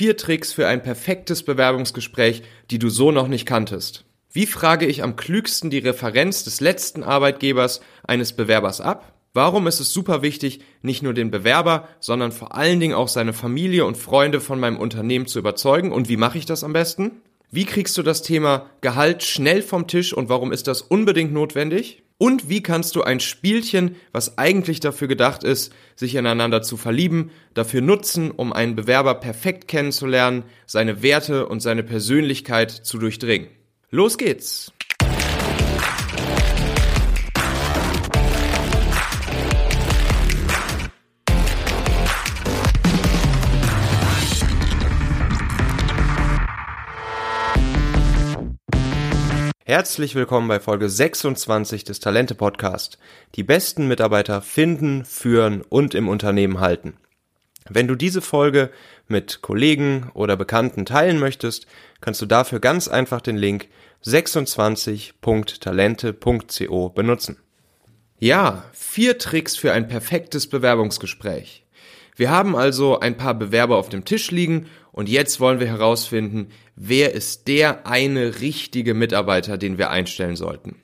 Vier Tricks für ein perfektes Bewerbungsgespräch, die du so noch nicht kanntest. Wie frage ich am klügsten die Referenz des letzten Arbeitgebers eines Bewerbers ab? Warum ist es super wichtig, nicht nur den Bewerber, sondern vor allen Dingen auch seine Familie und Freunde von meinem Unternehmen zu überzeugen? Und wie mache ich das am besten? Wie kriegst du das Thema Gehalt schnell vom Tisch und warum ist das unbedingt notwendig? Und wie kannst du ein Spielchen, was eigentlich dafür gedacht ist, sich ineinander zu verlieben, dafür nutzen, um einen Bewerber perfekt kennenzulernen, seine Werte und seine Persönlichkeit zu durchdringen? Los geht's! Herzlich willkommen bei Folge 26 des Talente Podcast. Die besten Mitarbeiter finden, führen und im Unternehmen halten. Wenn du diese Folge mit Kollegen oder Bekannten teilen möchtest, kannst du dafür ganz einfach den Link 26.talente.co benutzen. Ja, vier Tricks für ein perfektes Bewerbungsgespräch. Wir haben also ein paar Bewerber auf dem Tisch liegen und jetzt wollen wir herausfinden, wer ist der eine richtige Mitarbeiter, den wir einstellen sollten.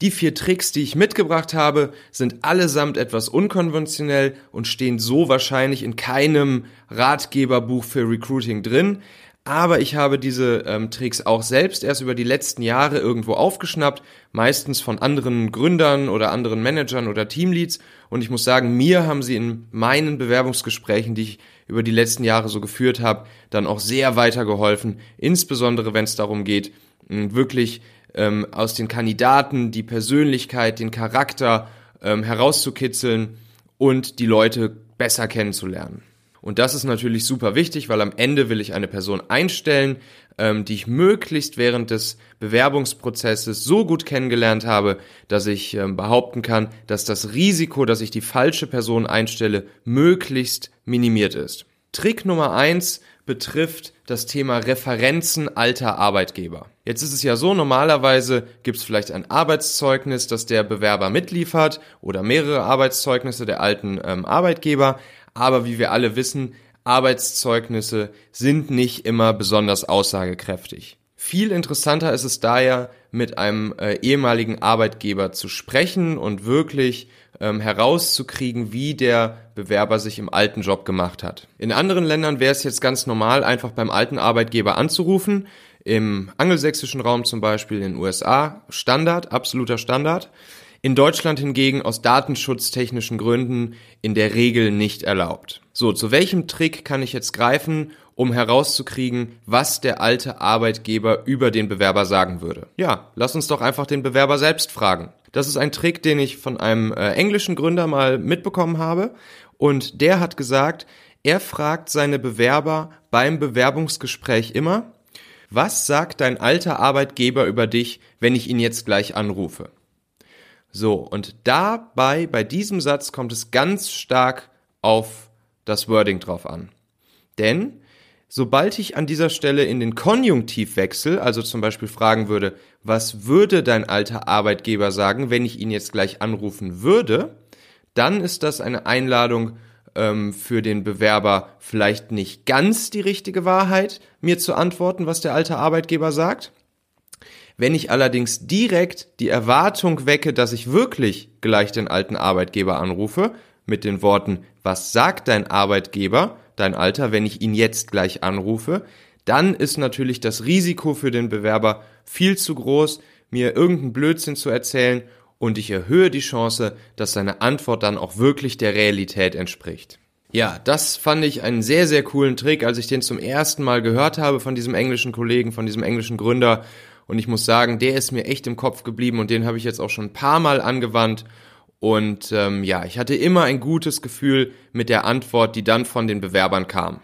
Die vier Tricks, die ich mitgebracht habe, sind allesamt etwas unkonventionell und stehen so wahrscheinlich in keinem Ratgeberbuch für Recruiting drin. Aber ich habe diese ähm, Tricks auch selbst erst über die letzten Jahre irgendwo aufgeschnappt, meistens von anderen Gründern oder anderen Managern oder Teamleads. Und ich muss sagen, mir haben sie in meinen Bewerbungsgesprächen, die ich über die letzten Jahre so geführt habe, dann auch sehr weitergeholfen, insbesondere wenn es darum geht, wirklich ähm, aus den Kandidaten die Persönlichkeit, den Charakter ähm, herauszukitzeln und die Leute besser kennenzulernen. Und das ist natürlich super wichtig, weil am Ende will ich eine Person einstellen, ähm, die ich möglichst während des Bewerbungsprozesses so gut kennengelernt habe, dass ich ähm, behaupten kann, dass das Risiko, dass ich die falsche Person einstelle, möglichst minimiert ist. Trick Nummer eins betrifft das Thema Referenzen alter Arbeitgeber. Jetzt ist es ja so, normalerweise gibt es vielleicht ein Arbeitszeugnis, das der Bewerber mitliefert oder mehrere Arbeitszeugnisse der alten ähm, Arbeitgeber, aber wie wir alle wissen, Arbeitszeugnisse sind nicht immer besonders aussagekräftig. Viel interessanter ist es daher, mit einem äh, ehemaligen Arbeitgeber zu sprechen und wirklich ähm, herauszukriegen, wie der Bewerber sich im alten Job gemacht hat. In anderen Ländern wäre es jetzt ganz normal, einfach beim alten Arbeitgeber anzurufen. Im angelsächsischen Raum zum Beispiel in den USA Standard, absoluter Standard. In Deutschland hingegen aus datenschutztechnischen Gründen in der Regel nicht erlaubt. So, zu welchem Trick kann ich jetzt greifen, um herauszukriegen, was der alte Arbeitgeber über den Bewerber sagen würde? Ja, lass uns doch einfach den Bewerber selbst fragen. Das ist ein Trick, den ich von einem äh, englischen Gründer mal mitbekommen habe und der hat gesagt, er fragt seine Bewerber beim Bewerbungsgespräch immer, was sagt dein alter Arbeitgeber über dich, wenn ich ihn jetzt gleich anrufe? So, und dabei, bei diesem Satz kommt es ganz stark auf das Wording drauf an. Denn sobald ich an dieser Stelle in den Konjunktiv wechsle, also zum Beispiel fragen würde, was würde dein alter Arbeitgeber sagen, wenn ich ihn jetzt gleich anrufen würde, dann ist das eine Einladung ähm, für den Bewerber vielleicht nicht ganz die richtige Wahrheit, mir zu antworten, was der alte Arbeitgeber sagt. Wenn ich allerdings direkt die Erwartung wecke, dass ich wirklich gleich den alten Arbeitgeber anrufe, mit den Worten, was sagt dein Arbeitgeber, dein Alter, wenn ich ihn jetzt gleich anrufe, dann ist natürlich das Risiko für den Bewerber viel zu groß, mir irgendeinen Blödsinn zu erzählen und ich erhöhe die Chance, dass seine Antwort dann auch wirklich der Realität entspricht. Ja, das fand ich einen sehr, sehr coolen Trick, als ich den zum ersten Mal gehört habe von diesem englischen Kollegen, von diesem englischen Gründer und ich muss sagen, der ist mir echt im Kopf geblieben und den habe ich jetzt auch schon ein paar Mal angewandt. Und ähm, ja, ich hatte immer ein gutes Gefühl mit der Antwort, die dann von den Bewerbern kam.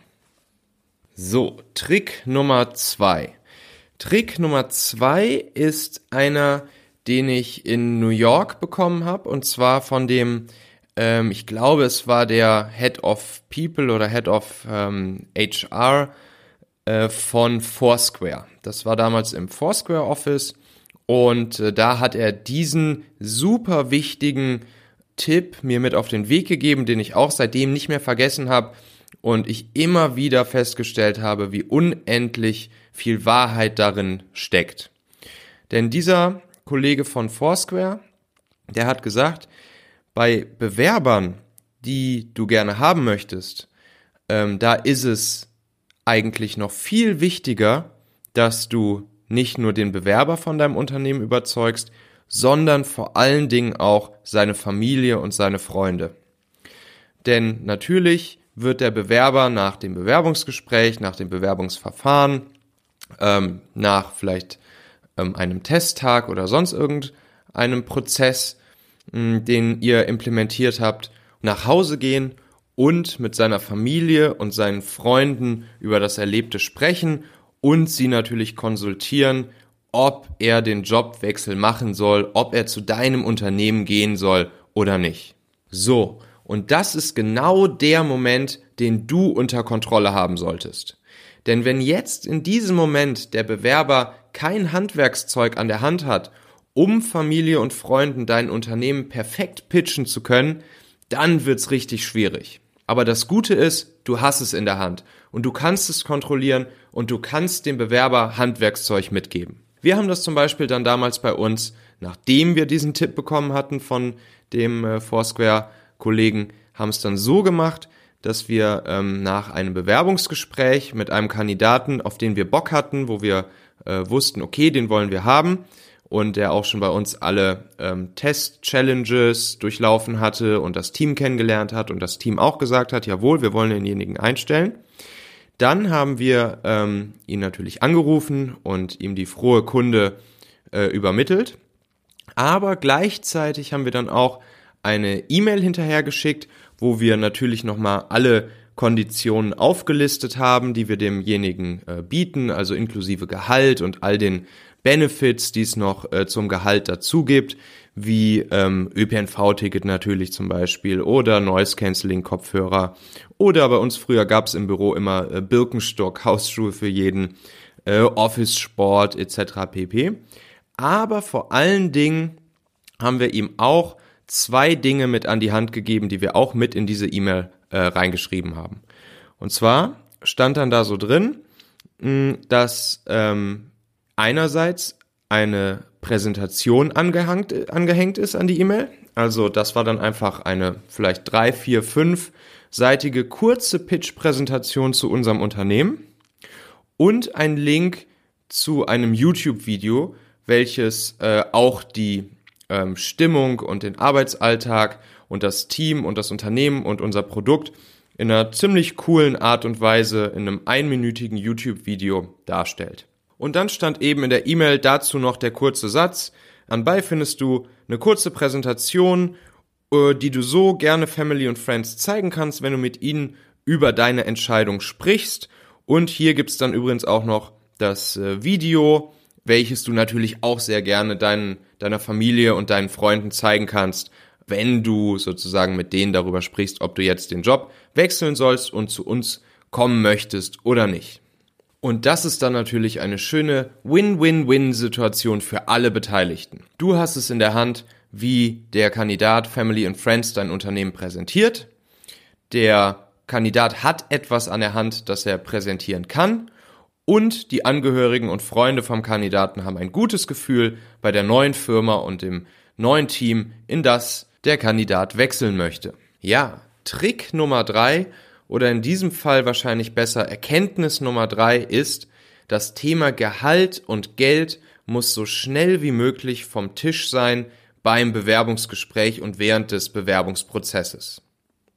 So, Trick Nummer zwei. Trick Nummer zwei ist einer, den ich in New York bekommen habe, und zwar von dem, ähm, ich glaube, es war der Head of People oder Head of ähm, HR äh, von Foursquare. Das war damals im Foursquare Office und äh, da hat er diesen super wichtigen Tipp mir mit auf den Weg gegeben, den ich auch seitdem nicht mehr vergessen habe. und ich immer wieder festgestellt habe, wie unendlich viel Wahrheit darin steckt. Denn dieser Kollege von Foursquare, der hat gesagt, bei Bewerbern, die du gerne haben möchtest, ähm, da ist es eigentlich noch viel wichtiger, dass du nicht nur den Bewerber von deinem Unternehmen überzeugst, sondern vor allen Dingen auch seine Familie und seine Freunde. Denn natürlich wird der Bewerber nach dem Bewerbungsgespräch, nach dem Bewerbungsverfahren, ähm, nach vielleicht ähm, einem Testtag oder sonst irgendeinem Prozess, mh, den ihr implementiert habt, nach Hause gehen und mit seiner Familie und seinen Freunden über das Erlebte sprechen und sie natürlich konsultieren, ob er den Jobwechsel machen soll, ob er zu deinem Unternehmen gehen soll oder nicht. So, und das ist genau der Moment, den du unter Kontrolle haben solltest. Denn wenn jetzt in diesem Moment der Bewerber kein Handwerkszeug an der Hand hat, um Familie und Freunden dein Unternehmen perfekt pitchen zu können, dann wird's richtig schwierig. Aber das Gute ist, du hast es in der Hand und du kannst es kontrollieren und du kannst dem Bewerber Handwerkszeug mitgeben. Wir haben das zum Beispiel dann damals bei uns, nachdem wir diesen Tipp bekommen hatten von dem äh, Foursquare-Kollegen, haben es dann so gemacht, dass wir ähm, nach einem Bewerbungsgespräch mit einem Kandidaten, auf den wir Bock hatten, wo wir äh, wussten, okay, den wollen wir haben, und der auch schon bei uns alle ähm, Test-Challenges durchlaufen hatte und das Team kennengelernt hat und das Team auch gesagt hat, jawohl, wir wollen denjenigen einstellen. Dann haben wir ähm, ihn natürlich angerufen und ihm die frohe Kunde äh, übermittelt. Aber gleichzeitig haben wir dann auch eine E-Mail hinterhergeschickt, wo wir natürlich nochmal alle Konditionen aufgelistet haben, die wir demjenigen äh, bieten, also inklusive Gehalt und all den Benefits, die es noch äh, zum Gehalt dazu gibt, wie ähm, ÖPNV-Ticket natürlich zum Beispiel oder Noise-Canceling-Kopfhörer oder bei uns früher gab es im Büro immer äh, Birkenstock, Hausschuhe für jeden, äh, Office-Sport etc. pp. Aber vor allen Dingen haben wir ihm auch zwei Dinge mit an die Hand gegeben, die wir auch mit in diese E-Mail äh, reingeschrieben haben. Und zwar stand dann da so drin, dass ähm, einerseits eine Präsentation angehängt, angehängt ist an die E-Mail. Also das war dann einfach eine vielleicht drei, vier, fünf seitige kurze Pitch-Präsentation zu unserem Unternehmen und ein Link zu einem YouTube-Video, welches äh, auch die ähm, Stimmung und den Arbeitsalltag und das Team und das Unternehmen und unser Produkt in einer ziemlich coolen Art und Weise in einem einminütigen YouTube-Video darstellt. Und dann stand eben in der E-Mail dazu noch der kurze Satz. Anbei findest du eine kurze Präsentation, äh, die du so gerne Family und Friends zeigen kannst, wenn du mit ihnen über deine Entscheidung sprichst. Und hier gibt's dann übrigens auch noch das äh, Video, welches du natürlich auch sehr gerne deinen, deiner Familie und deinen Freunden zeigen kannst, wenn du sozusagen mit denen darüber sprichst, ob du jetzt den Job wechseln sollst und zu uns kommen möchtest oder nicht. Und das ist dann natürlich eine schöne Win-Win-Win-Situation für alle Beteiligten. Du hast es in der Hand, wie der Kandidat Family and Friends dein Unternehmen präsentiert. Der Kandidat hat etwas an der Hand, das er präsentieren kann. Und die Angehörigen und Freunde vom Kandidaten haben ein gutes Gefühl bei der neuen Firma und dem neuen Team, in das der Kandidat wechseln möchte. Ja, Trick Nummer drei oder in diesem Fall wahrscheinlich besser Erkenntnis Nummer drei ist, das Thema Gehalt und Geld muss so schnell wie möglich vom Tisch sein beim Bewerbungsgespräch und während des Bewerbungsprozesses.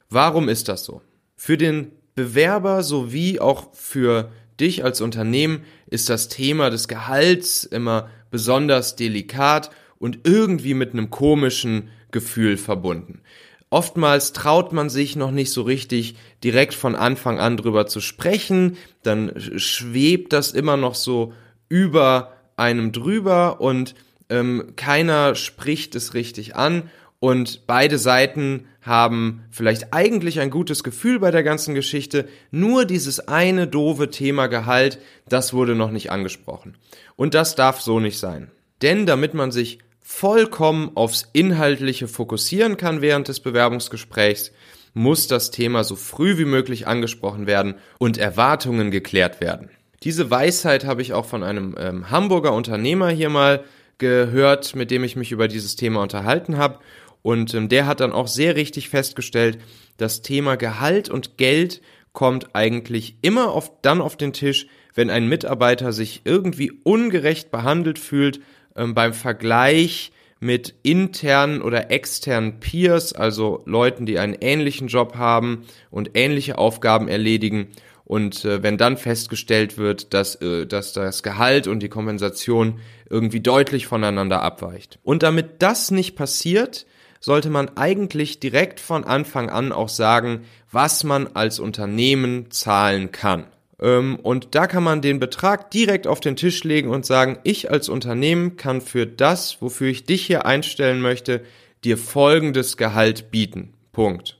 Warum ist das so? Für den Bewerber sowie auch für dich als Unternehmen ist das Thema des Gehalts immer besonders delikat und irgendwie mit einem komischen Gefühl verbunden. Oftmals traut man sich noch nicht so richtig direkt von Anfang an drüber zu sprechen, dann schwebt das immer noch so über einem drüber und ähm, keiner spricht es richtig an und beide Seiten haben vielleicht eigentlich ein gutes Gefühl bei der ganzen Geschichte, nur dieses eine doofe Thema Gehalt, das wurde noch nicht angesprochen. Und das darf so nicht sein. Denn damit man sich vollkommen aufs Inhaltliche fokussieren kann während des Bewerbungsgesprächs, muss das Thema so früh wie möglich angesprochen werden und Erwartungen geklärt werden. Diese Weisheit habe ich auch von einem ähm, Hamburger Unternehmer hier mal gehört, mit dem ich mich über dieses Thema unterhalten habe. Und ähm, der hat dann auch sehr richtig festgestellt, das Thema Gehalt und Geld kommt eigentlich immer auf, dann auf den Tisch, wenn ein Mitarbeiter sich irgendwie ungerecht behandelt fühlt ähm, beim Vergleich mit internen oder externen Peers, also Leuten, die einen ähnlichen Job haben und ähnliche Aufgaben erledigen. Und äh, wenn dann festgestellt wird, dass, äh, dass das Gehalt und die Kompensation irgendwie deutlich voneinander abweicht. Und damit das nicht passiert, sollte man eigentlich direkt von Anfang an auch sagen, was man als Unternehmen zahlen kann. Ähm, und da kann man den Betrag direkt auf den Tisch legen und sagen, ich als Unternehmen kann für das, wofür ich dich hier einstellen möchte, dir folgendes Gehalt bieten. Punkt.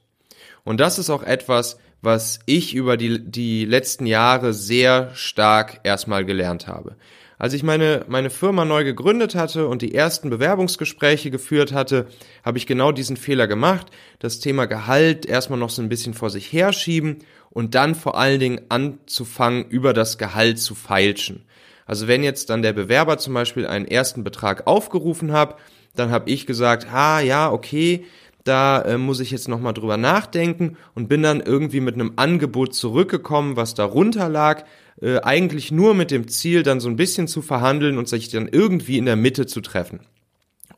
Und das ist auch etwas, was ich über die, die letzten Jahre sehr stark erstmal gelernt habe. Als ich meine, meine Firma neu gegründet hatte und die ersten Bewerbungsgespräche geführt hatte, habe ich genau diesen Fehler gemacht, das Thema Gehalt erstmal noch so ein bisschen vor sich herschieben und dann vor allen Dingen anzufangen, über das Gehalt zu feilschen. Also wenn jetzt dann der Bewerber zum Beispiel einen ersten Betrag aufgerufen hat, dann habe ich gesagt, ah ja, okay, da äh, muss ich jetzt nochmal drüber nachdenken und bin dann irgendwie mit einem Angebot zurückgekommen, was darunter lag, äh, eigentlich nur mit dem Ziel, dann so ein bisschen zu verhandeln und sich dann irgendwie in der Mitte zu treffen.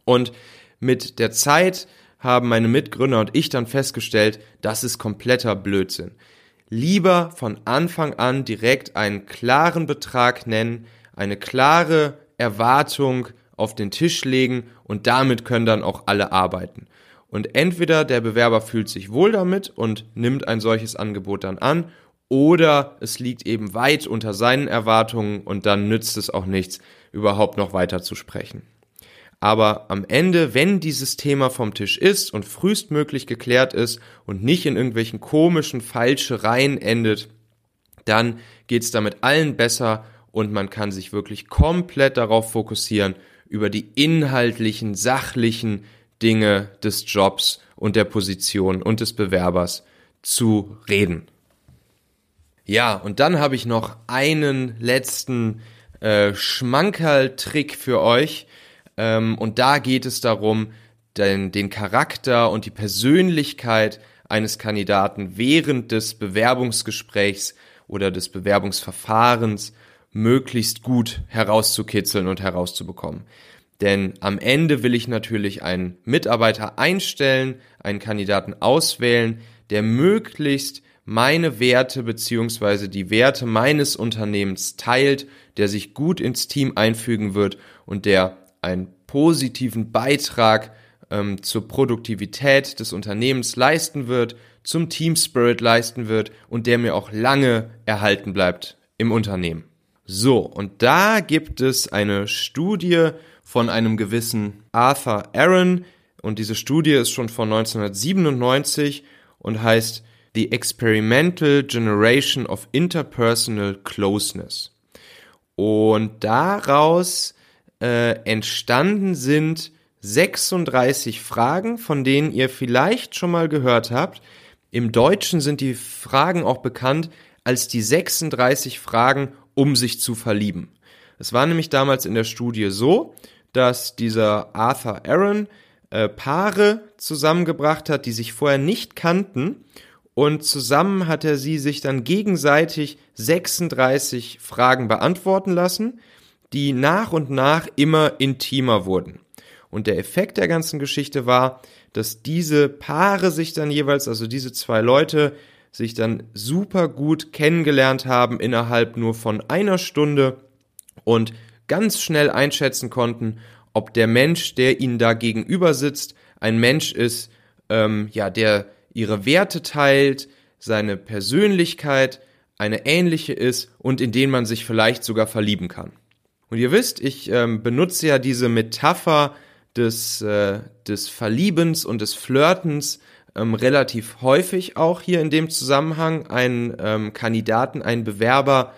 Und mit der Zeit haben meine Mitgründer und ich dann festgestellt, das ist kompletter Blödsinn. Lieber von Anfang an direkt einen klaren Betrag nennen, eine klare Erwartung auf den Tisch legen und damit können dann auch alle arbeiten. Und entweder der Bewerber fühlt sich wohl damit und nimmt ein solches Angebot dann an, oder es liegt eben weit unter seinen Erwartungen und dann nützt es auch nichts, überhaupt noch weiter zu sprechen. Aber am Ende, wenn dieses Thema vom Tisch ist und frühestmöglich geklärt ist und nicht in irgendwelchen komischen Falschereien endet, dann geht's damit allen besser und man kann sich wirklich komplett darauf fokussieren, über die inhaltlichen, sachlichen Dinge des Jobs und der Position und des Bewerbers zu reden. Ja, und dann habe ich noch einen letzten äh, Schmankerl-Trick für euch. Ähm, und da geht es darum, den, den Charakter und die Persönlichkeit eines Kandidaten während des Bewerbungsgesprächs oder des Bewerbungsverfahrens möglichst gut herauszukitzeln und herauszubekommen. Denn am Ende will ich natürlich einen Mitarbeiter einstellen, einen Kandidaten auswählen, der möglichst meine Werte beziehungsweise die Werte meines Unternehmens teilt, der sich gut ins Team einfügen wird und der einen positiven Beitrag ähm, zur Produktivität des Unternehmens leisten wird, zum Team Spirit leisten wird und der mir auch lange erhalten bleibt im Unternehmen. So, und da gibt es eine Studie von einem gewissen Arthur Aaron und diese Studie ist schon von 1997 und heißt The Experimental Generation of Interpersonal Closeness. Und daraus äh, entstanden sind 36 Fragen, von denen ihr vielleicht schon mal gehört habt. Im Deutschen sind die Fragen auch bekannt als die 36 Fragen, um sich zu verlieben. Es war nämlich damals in der Studie so, dass dieser Arthur Aaron äh, Paare zusammengebracht hat, die sich vorher nicht kannten und zusammen hat er sie sich dann gegenseitig 36 Fragen beantworten lassen, die nach und nach immer intimer wurden. Und der Effekt der ganzen Geschichte war, dass diese Paare sich dann jeweils, also diese zwei Leute, sich dann super gut kennengelernt haben innerhalb nur von einer Stunde und ganz schnell einschätzen konnten, ob der Mensch, der ihnen da gegenüber sitzt, ein Mensch ist, ähm, ja, der ihre Werte teilt, seine Persönlichkeit eine ähnliche ist und in den man sich vielleicht sogar verlieben kann. Und ihr wisst, ich ähm, benutze ja diese Metapher des, äh, des Verliebens und des Flirtens ähm, relativ häufig auch hier in dem Zusammenhang, einen ähm, Kandidaten, einen Bewerber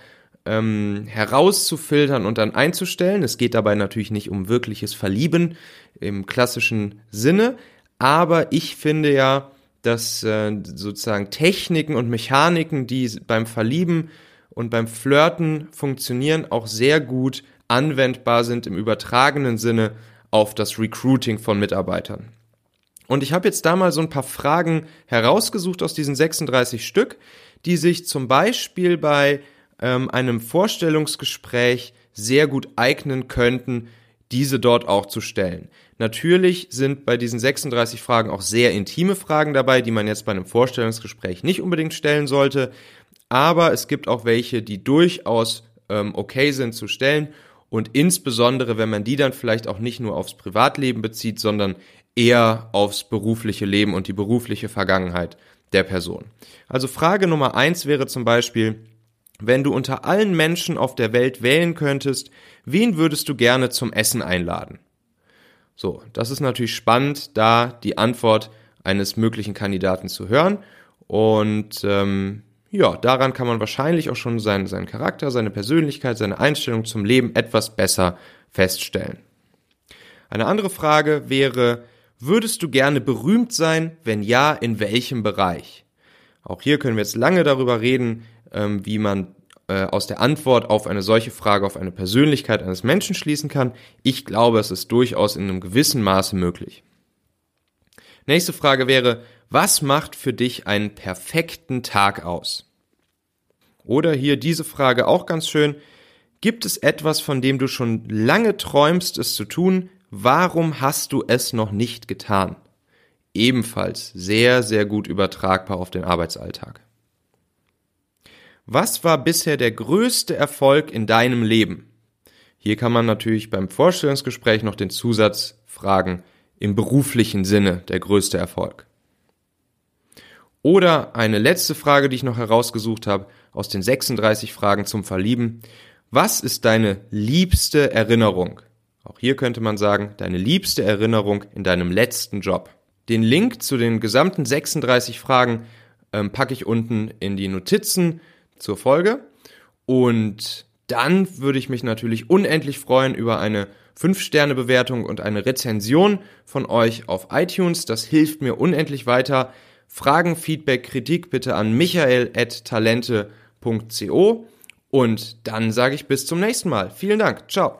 ähm, herauszufiltern und dann einzustellen. Es geht dabei natürlich nicht um wirkliches Verlieben im klassischen Sinne, aber ich finde ja, dass äh, sozusagen Techniken und Mechaniken, die beim Verlieben und beim Flirten funktionieren, auch sehr gut anwendbar sind im übertragenen Sinne auf das Recruiting von Mitarbeitern. Und ich habe jetzt da mal so ein paar Fragen herausgesucht aus diesen 36 Stück, die sich zum Beispiel bei ähm, einem Vorstellungsgespräch sehr gut eignen könnten, diese dort auch zu stellen. Natürlich sind bei diesen 36 Fragen auch sehr intime Fragen dabei, die man jetzt bei einem Vorstellungsgespräch nicht unbedingt stellen sollte, aber es gibt auch welche, die durchaus ähm, okay sind zu stellen und insbesondere, wenn man die dann vielleicht auch nicht nur aufs Privatleben bezieht, sondern eher aufs berufliche Leben und die berufliche Vergangenheit der Person. Also Frage Nummer eins wäre zum Beispiel, wenn du unter allen Menschen auf der Welt wählen könntest, wen würdest du gerne zum Essen einladen? So, das ist natürlich spannend, da die Antwort eines möglichen Kandidaten zu hören. Und ähm, ja, daran kann man wahrscheinlich auch schon seinen, seinen Charakter, seine Persönlichkeit, seine Einstellung zum Leben etwas besser feststellen. Eine andere Frage wäre, würdest du gerne berühmt sein? Wenn ja, in welchem Bereich? Auch hier können wir jetzt lange darüber reden, ähm, wie man äh, aus der Antwort auf eine solche Frage auf eine Persönlichkeit eines Menschen schließen kann. Ich glaube, es ist durchaus in einem gewissen Maße möglich. Nächste Frage wäre, was macht für dich einen perfekten Tag aus? Oder hier diese Frage auch ganz schön, gibt es etwas, von dem du schon lange träumst, es zu tun? Warum hast du es noch nicht getan? Ebenfalls sehr, sehr gut übertragbar auf den Arbeitsalltag. Was war bisher der größte Erfolg in deinem Leben? Hier kann man natürlich beim Vorstellungsgespräch noch den Zusatz fragen, im beruflichen Sinne der größte Erfolg. Oder eine letzte Frage, die ich noch herausgesucht habe, aus den 36 Fragen zum Verlieben. Was ist deine liebste Erinnerung? Auch hier könnte man sagen, deine liebste Erinnerung in deinem letzten Job. Den Link zu den gesamten 36 Fragen ähm, packe ich unten in die Notizen zur Folge. Und dann würde ich mich natürlich unendlich freuen über eine 5-Sterne-Bewertung und eine Rezension von euch auf iTunes. Das hilft mir unendlich weiter. Fragen, Feedback, Kritik bitte an michael.talente.co. Und dann sage ich bis zum nächsten Mal. Vielen Dank. Ciao.